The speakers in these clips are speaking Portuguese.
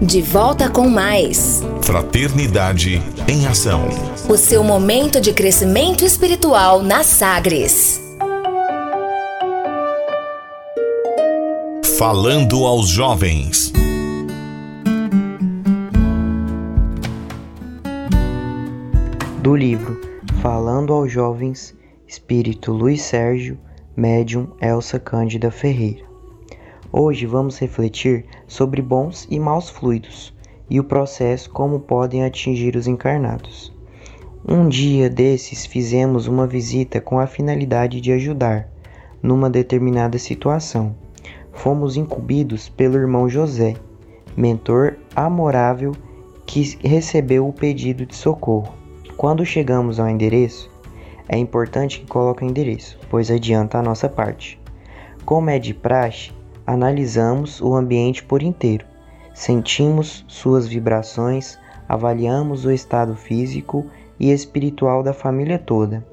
De volta com mais. Fraternidade em Ação. O seu momento de crescimento espiritual na Sagres. Falando aos jovens. Do livro Falando aos Jovens, Espírito Luiz Sérgio, Médium Elsa Cândida Ferreira. Hoje vamos refletir sobre bons e maus fluidos e o processo como podem atingir os encarnados. Um dia desses fizemos uma visita com a finalidade de ajudar numa determinada situação. Fomos incumbidos pelo irmão José, mentor amorável que recebeu o pedido de socorro. Quando chegamos ao endereço, é importante que coloque o endereço, pois adianta a nossa parte. Como é de praxe, Analisamos o ambiente por inteiro, sentimos suas vibrações, avaliamos o estado físico e espiritual da família toda.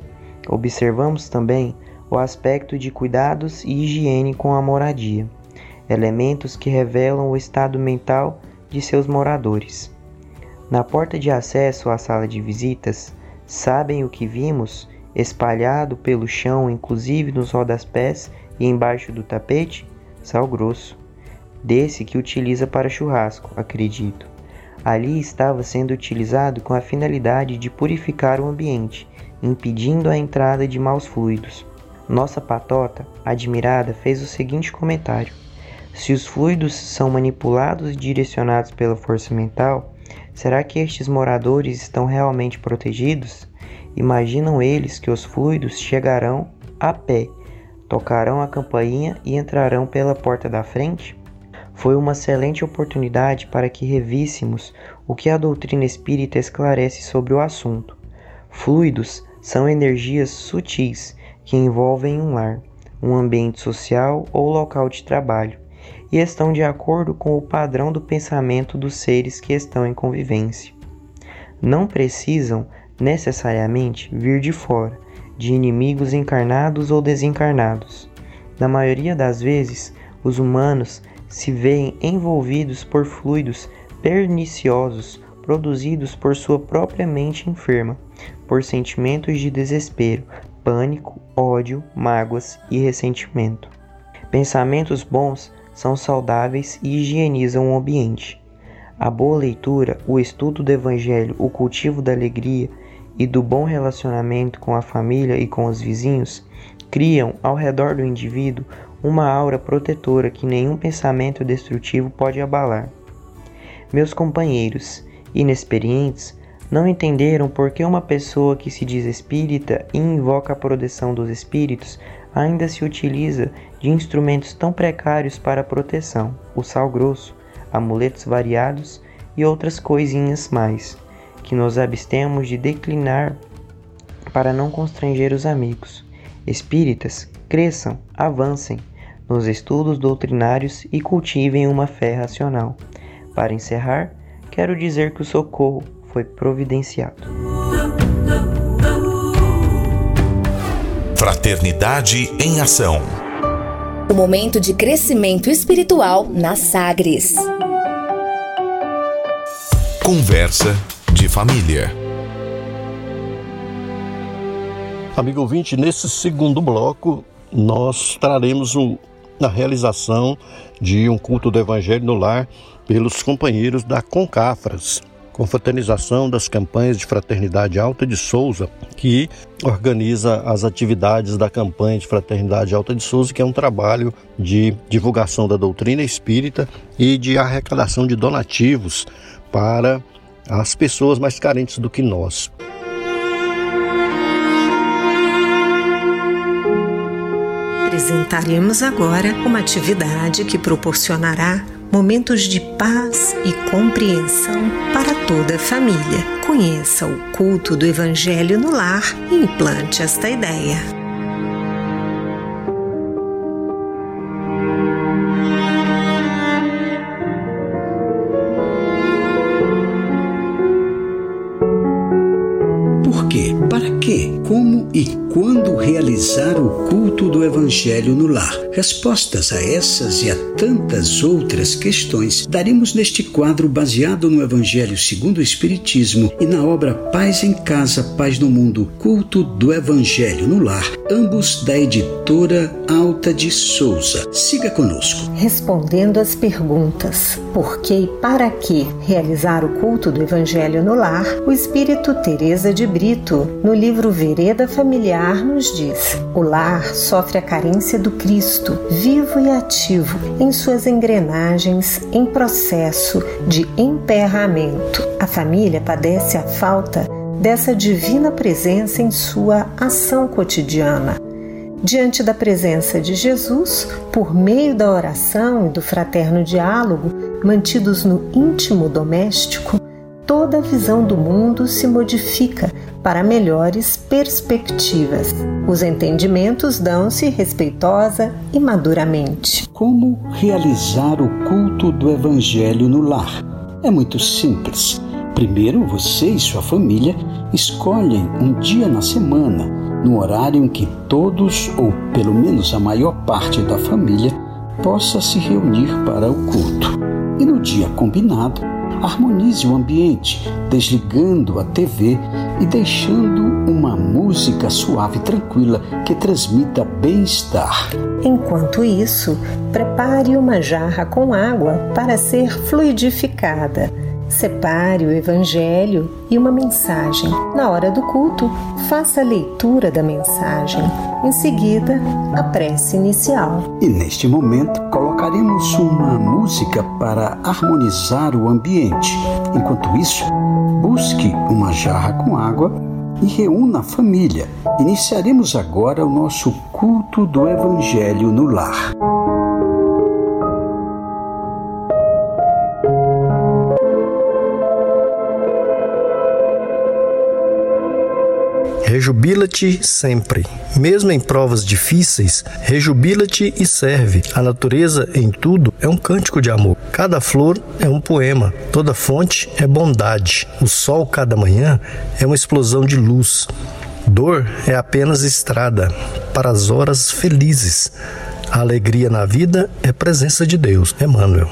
Observamos também o aspecto de cuidados e higiene com a moradia, elementos que revelam o estado mental de seus moradores. Na porta de acesso à sala de visitas, sabem o que vimos espalhado pelo chão, inclusive nos rodaspés e embaixo do tapete? Sal grosso, desse que utiliza para churrasco, acredito. Ali estava sendo utilizado com a finalidade de purificar o ambiente, impedindo a entrada de maus fluidos. Nossa patota, admirada, fez o seguinte comentário: Se os fluidos são manipulados e direcionados pela força mental, será que estes moradores estão realmente protegidos? Imaginam eles que os fluidos chegarão a pé tocarão a campainha e entrarão pela porta da frente? Foi uma excelente oportunidade para que revíssemos o que a doutrina espírita esclarece sobre o assunto. Fluidos são energias sutis que envolvem um lar, um ambiente social ou local de trabalho e estão de acordo com o padrão do pensamento dos seres que estão em convivência. Não precisam necessariamente vir de fora, de inimigos encarnados ou desencarnados. Na maioria das vezes, os humanos se veem envolvidos por fluidos perniciosos produzidos por sua própria mente enferma, por sentimentos de desespero, pânico, ódio, mágoas e ressentimento. Pensamentos bons são saudáveis e higienizam o ambiente. A boa leitura, o estudo do Evangelho, o cultivo da alegria e do bom relacionamento com a família e com os vizinhos criam ao redor do indivíduo uma aura protetora que nenhum pensamento destrutivo pode abalar. Meus companheiros inexperientes não entenderam por que uma pessoa que se diz espírita e invoca a proteção dos espíritos ainda se utiliza de instrumentos tão precários para a proteção, o sal grosso, amuletos variados e outras coisinhas mais que nos abstemos de declinar para não constranger os amigos. Espíritas, cresçam, avancem nos estudos doutrinários e cultivem uma fé racional. Para encerrar, quero dizer que o socorro foi providenciado. Fraternidade em Ação. O momento de crescimento espiritual na Sagres. Conversa família. Amigo ouvinte, nesse segundo bloco nós traremos um, a realização de um culto do Evangelho no lar pelos companheiros da Concafras, confraternização das campanhas de Fraternidade Alta de Souza, que organiza as atividades da campanha de Fraternidade Alta de Souza, que é um trabalho de divulgação da doutrina espírita e de arrecadação de donativos para às pessoas mais carentes do que nós. Apresentaremos agora uma atividade que proporcionará momentos de paz e compreensão para toda a família. Conheça o culto do Evangelho no lar e implante esta ideia. Realizar o culto do Evangelho no lar? Respostas a essas e a tantas outras questões daremos neste quadro baseado no Evangelho segundo o Espiritismo e na obra Paz em Casa, Paz no Mundo, Culto do Evangelho no Lar, ambos da editora Alta de Souza. Siga conosco. Respondendo às perguntas: por que e para que realizar o culto do Evangelho no lar, o Espírito Teresa de Brito, no livro Vereda Familiar, nos diz: o lar sofre a carência do Cristo, vivo e ativo, em suas engrenagens em processo de emperramento. A família padece a falta dessa divina presença em sua ação cotidiana. Diante da presença de Jesus, por meio da oração e do fraterno diálogo, mantidos no íntimo doméstico, toda a visão do mundo se modifica para melhores perspectivas. Os entendimentos dão-se respeitosa e maduramente. Como realizar o culto do Evangelho no lar? É muito simples. Primeiro, você e sua família escolhem um dia na semana, no horário em que todos, ou pelo menos a maior parte da família, possa se reunir para o culto. E no dia combinado, harmonize o ambiente, desligando a TV e deixando uma música suave e tranquila que transmita bem-estar. Enquanto isso, prepare uma jarra com água para ser fluidificada Separe o Evangelho e uma mensagem. Na hora do culto, faça a leitura da mensagem. Em seguida, a prece inicial. E neste momento, colocaremos uma música para harmonizar o ambiente. Enquanto isso, busque uma jarra com água e reúna a família. Iniciaremos agora o nosso culto do Evangelho no lar. Rejubila-te sempre. Mesmo em provas difíceis, rejubila-te e serve. A natureza em tudo é um cântico de amor. Cada flor é um poema. Toda fonte é bondade. O sol cada manhã é uma explosão de luz. Dor é apenas estrada para as horas felizes. A alegria na vida é presença de Deus. Emmanuel.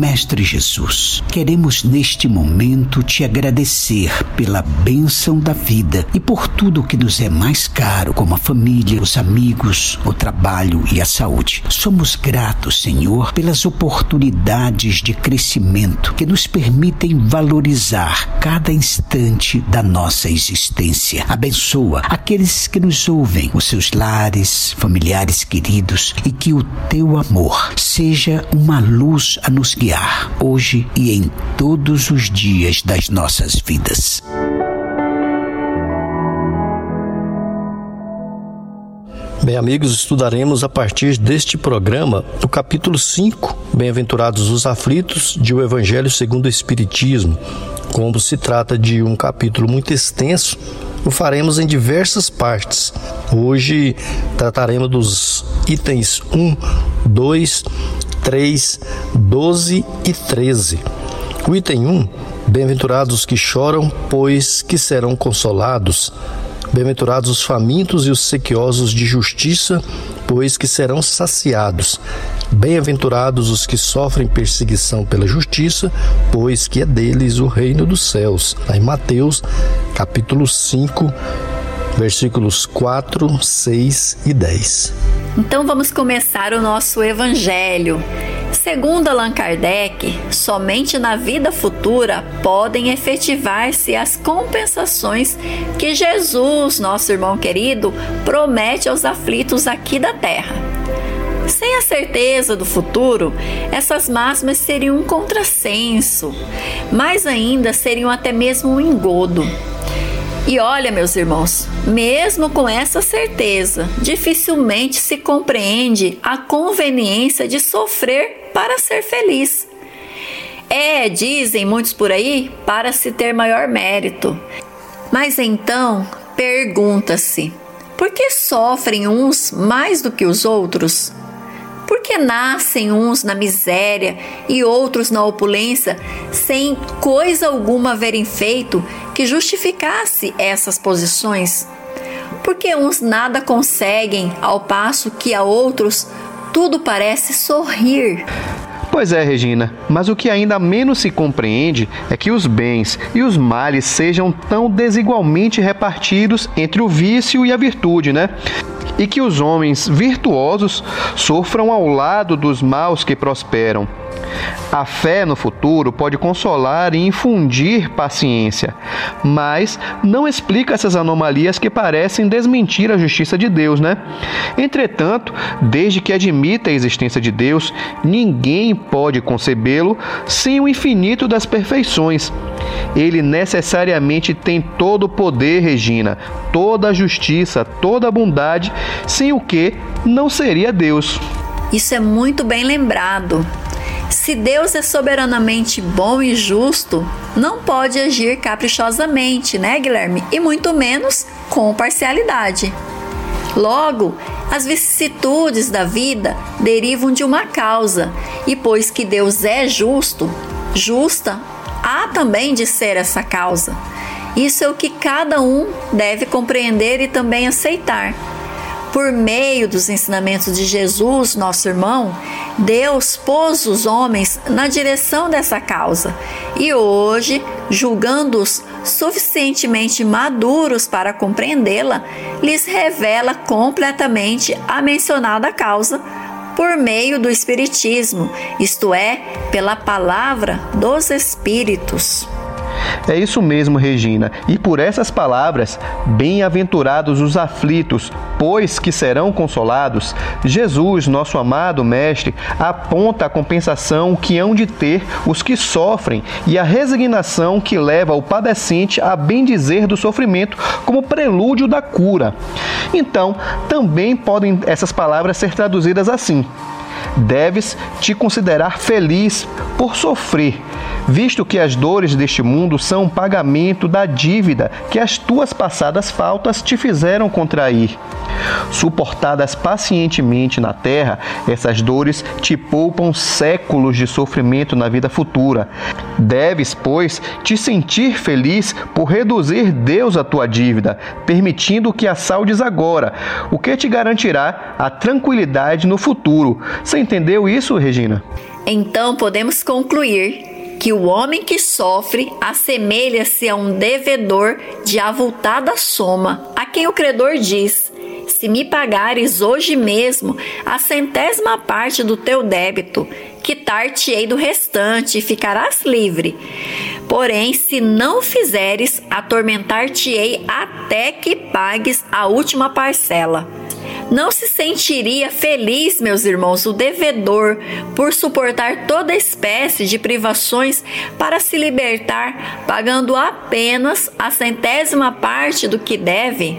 Mestre Jesus, queremos neste momento te agradecer pela bênção da vida e por tudo que nos é mais caro, como a família, os amigos, o trabalho e a saúde. Somos gratos, Senhor, pelas oportunidades de crescimento que nos permitem valorizar cada instante da nossa existência. Abençoa aqueles que nos ouvem, os seus lares, familiares queridos, e que o teu amor seja uma luz a nos guiar hoje e em todos os dias das nossas vidas. Bem, amigos, estudaremos a partir deste programa o capítulo 5, Bem-aventurados os aflitos, de O Evangelho segundo o Espiritismo. Como se trata de um capítulo muito extenso, o faremos em diversas partes. Hoje trataremos dos itens 1, 2, 3, 12 e 13. O item 1: Bem-aventurados os que choram, pois que serão consolados. Bem-aventurados os famintos e os sequiosos de justiça, pois que serão saciados. Bem-aventurados os que sofrem perseguição pela justiça, pois que é deles o reino dos céus. Em Mateus, capítulo 5, versículos 4, 6 e 10. Então vamos começar o nosso evangelho. Segundo Allan Kardec, somente na vida futura podem efetivar-se as compensações que Jesus, nosso irmão querido, promete aos aflitos aqui da terra. Sem a certeza do futuro, essas máximas seriam um contrassenso, mais ainda seriam até mesmo um engodo. E olha, meus irmãos, mesmo com essa certeza, dificilmente se compreende a conveniência de sofrer para ser feliz. É, dizem muitos por aí, para se ter maior mérito. Mas então, pergunta-se: por que sofrem uns mais do que os outros? Que nascem uns na miséria e outros na opulência, sem coisa alguma haverem feito que justificasse essas posições? Porque uns nada conseguem, ao passo que a outros tudo parece sorrir. Pois é, Regina, mas o que ainda menos se compreende é que os bens e os males sejam tão desigualmente repartidos entre o vício e a virtude, né? E que os homens virtuosos sofram ao lado dos maus que prosperam. A fé no futuro pode consolar e infundir paciência, mas não explica essas anomalias que parecem desmentir a justiça de Deus, né? Entretanto, desde que admita a existência de Deus, ninguém pode concebê-lo sem o infinito das perfeições. Ele necessariamente tem todo o poder, Regina, toda a justiça, toda a bondade, sem o que não seria Deus. Isso é muito bem lembrado. Se Deus é soberanamente bom e justo, não pode agir caprichosamente, né, Guilherme? E muito menos com parcialidade. Logo, as vicissitudes da vida derivam de uma causa, e pois que Deus é justo, justa há também de ser essa causa. Isso é o que cada um deve compreender e também aceitar. Por meio dos ensinamentos de Jesus, nosso irmão, Deus pôs os homens na direção dessa causa e hoje, julgando-os suficientemente maduros para compreendê-la, lhes revela completamente a mencionada causa por meio do Espiritismo, isto é, pela palavra dos Espíritos. É isso mesmo, Regina. E por essas palavras, bem-aventurados os aflitos, pois que serão consolados, Jesus, nosso amado Mestre, aponta a compensação que hão de ter os que sofrem e a resignação que leva o padecente a bendizer do sofrimento como prelúdio da cura. Então, também podem essas palavras ser traduzidas assim: Deves te considerar feliz por sofrer visto que as dores deste mundo são um pagamento da dívida que as tuas passadas faltas te fizeram contrair. Suportadas pacientemente na terra, essas dores te poupam séculos de sofrimento na vida futura. Deves, pois, te sentir feliz por reduzir Deus a tua dívida, permitindo que a saldes agora, o que te garantirá a tranquilidade no futuro. Você entendeu isso, Regina? Então podemos concluir que o homem que sofre assemelha-se a um devedor de avultada soma, a quem o credor diz: Se me pagares hoje mesmo a centésima parte do teu débito, quitar-te-ei do restante e ficarás livre. Porém, se não fizeres, atormentar-te-ei até que pagues a última parcela. Não se sentiria feliz, meus irmãos, o devedor por suportar toda espécie de privações para se libertar, pagando apenas a centésima parte do que deve?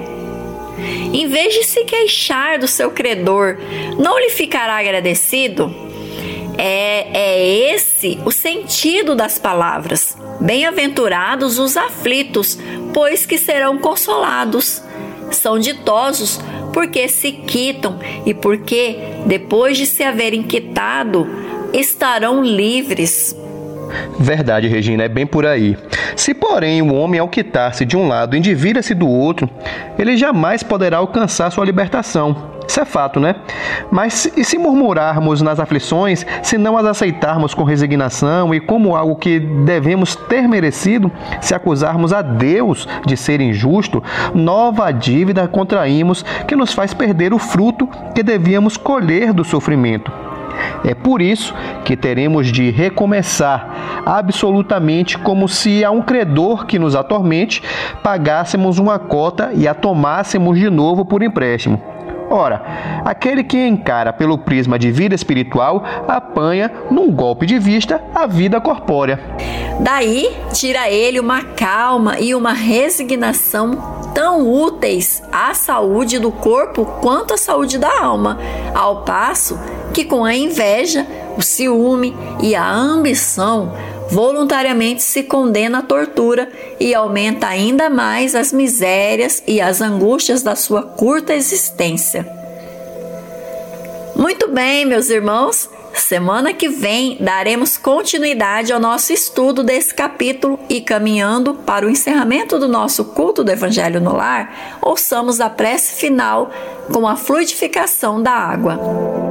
Em vez de se queixar do seu credor, não lhe ficará agradecido? É, é esse o sentido das palavras. Bem-aventurados os aflitos, pois que serão consolados. São ditosos porque se quitam e porque, depois de se haverem quitado, estarão livres. Verdade, Regina, é bem por aí. Se, porém, o homem, ao quitar-se de um lado, endivida-se do outro, ele jamais poderá alcançar sua libertação. Isso é fato, né? Mas e se murmurarmos nas aflições, se não as aceitarmos com resignação e como algo que devemos ter merecido, se acusarmos a Deus de ser injusto, nova dívida contraímos que nos faz perder o fruto que devíamos colher do sofrimento. É por isso que teremos de recomeçar absolutamente como se a um credor que nos atormente pagássemos uma cota e a tomássemos de novo por empréstimo. Ora, aquele que encara pelo prisma de vida espiritual apanha, num golpe de vista, a vida corpórea. Daí tira ele uma calma e uma resignação tão úteis à saúde do corpo quanto à saúde da alma, ao passo que com a inveja, o ciúme e a ambição voluntariamente se condena à tortura e aumenta ainda mais as misérias e as angústias da sua curta existência. Muito bem, meus irmãos. Semana que vem daremos continuidade ao nosso estudo desse capítulo e caminhando para o encerramento do nosso culto do Evangelho no Lar, ouçamos a prece final com a fluidificação da água.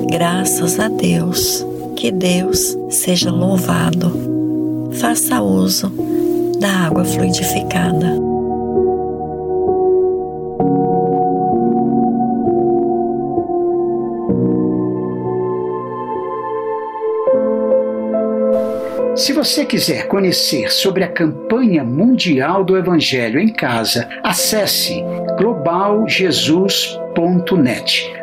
Graças a Deus. Que Deus seja louvado. Faça uso da água fluidificada. Se você quiser conhecer sobre a campanha mundial do Evangelho em casa, acesse globaljesus.net.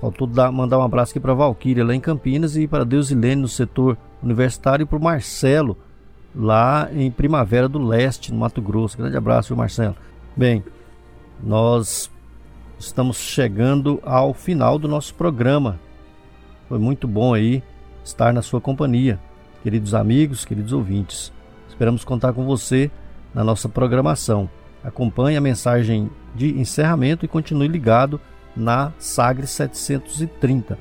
faltou dar, mandar um abraço aqui para Valquíria, lá em Campinas, e para Deus Ilene, no setor universitário, e para o Marcelo, lá em Primavera do Leste, no Mato Grosso. Grande abraço, viu, Marcelo. Bem, nós estamos chegando ao final do nosso programa. Foi muito bom aí estar na sua companhia, queridos amigos, queridos ouvintes. Esperamos contar com você na nossa programação. Acompanhe a mensagem de encerramento e continue ligado na Sagre 730.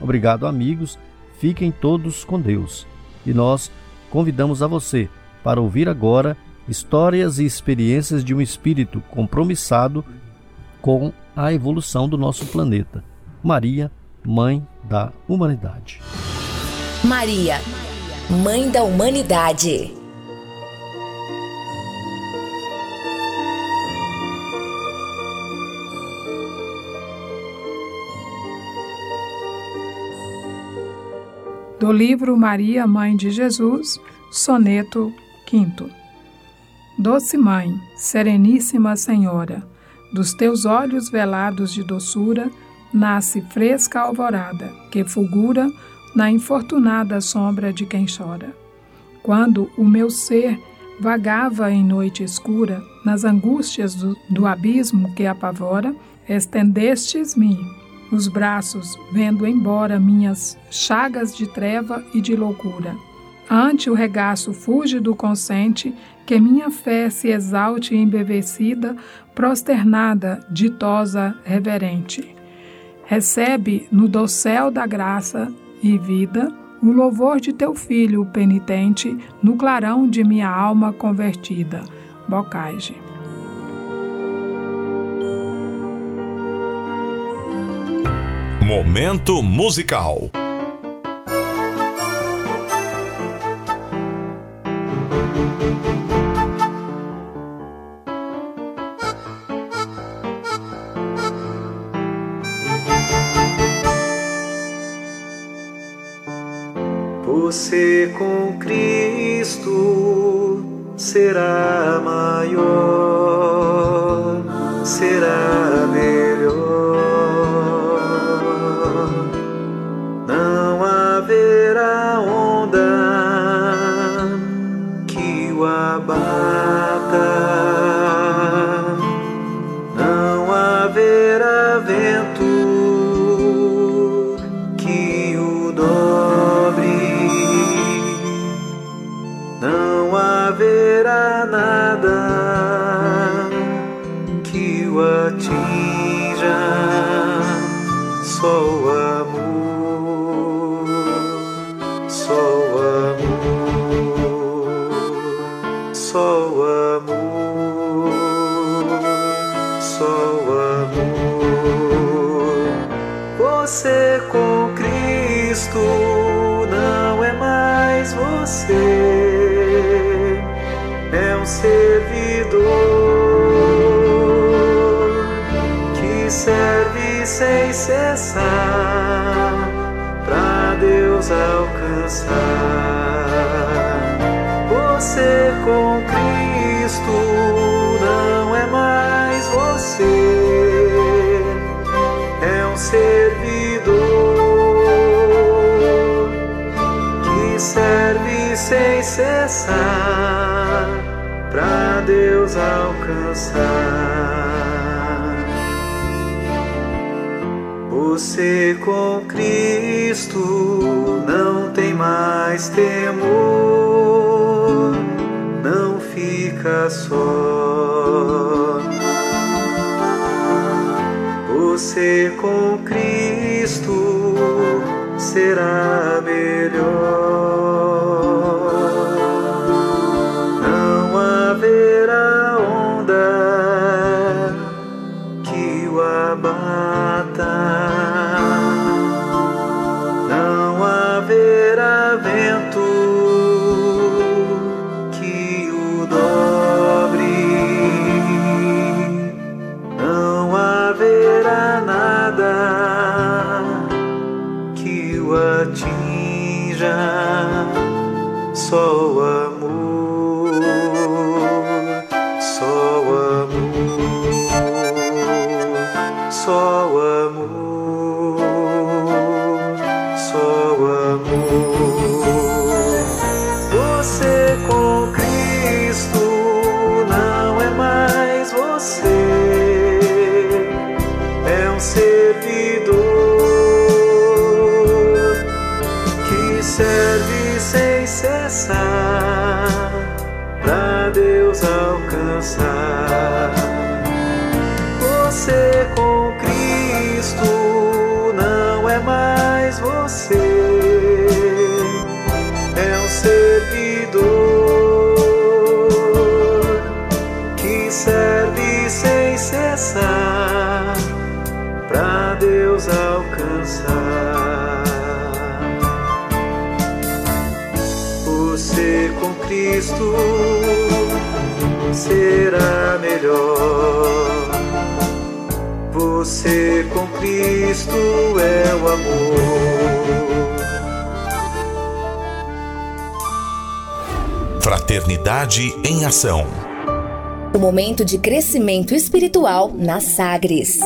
Obrigado, amigos. Fiquem todos com Deus. E nós convidamos a você para ouvir agora histórias e experiências de um espírito compromissado com a evolução do nosso planeta. Maria, Mãe da Humanidade. Maria, Mãe da Humanidade. Do livro Maria, Mãe de Jesus, soneto V. Doce Mãe, Sereníssima Senhora, dos teus olhos velados de doçura, nasce fresca alvorada, que fulgura na infortunada sombra de quem chora. Quando o meu ser vagava em noite escura, nas angústias do, do abismo que apavora, estendestes-me os braços, vendo embora minhas chagas de treva e de loucura. Ante o regaço fúlgido consente, que minha fé se exalte embevecida, prosternada, ditosa, reverente. Recebe no dossel da graça e vida o louvor de teu filho penitente, no clarão de minha alma convertida. Bocage. Momento musical. Você com Cristo será sem cessar para Deus alcançar. Você com Cristo não é mais você, é um servidor que serve sem cessar para Deus alcançar. Você com Cristo não tem mais temor, não fica só. Você com Cristo será melhor. Só o amor, melhor. Você com Cristo é o amor. Fraternidade em Ação. O momento de crescimento espiritual na Sagres.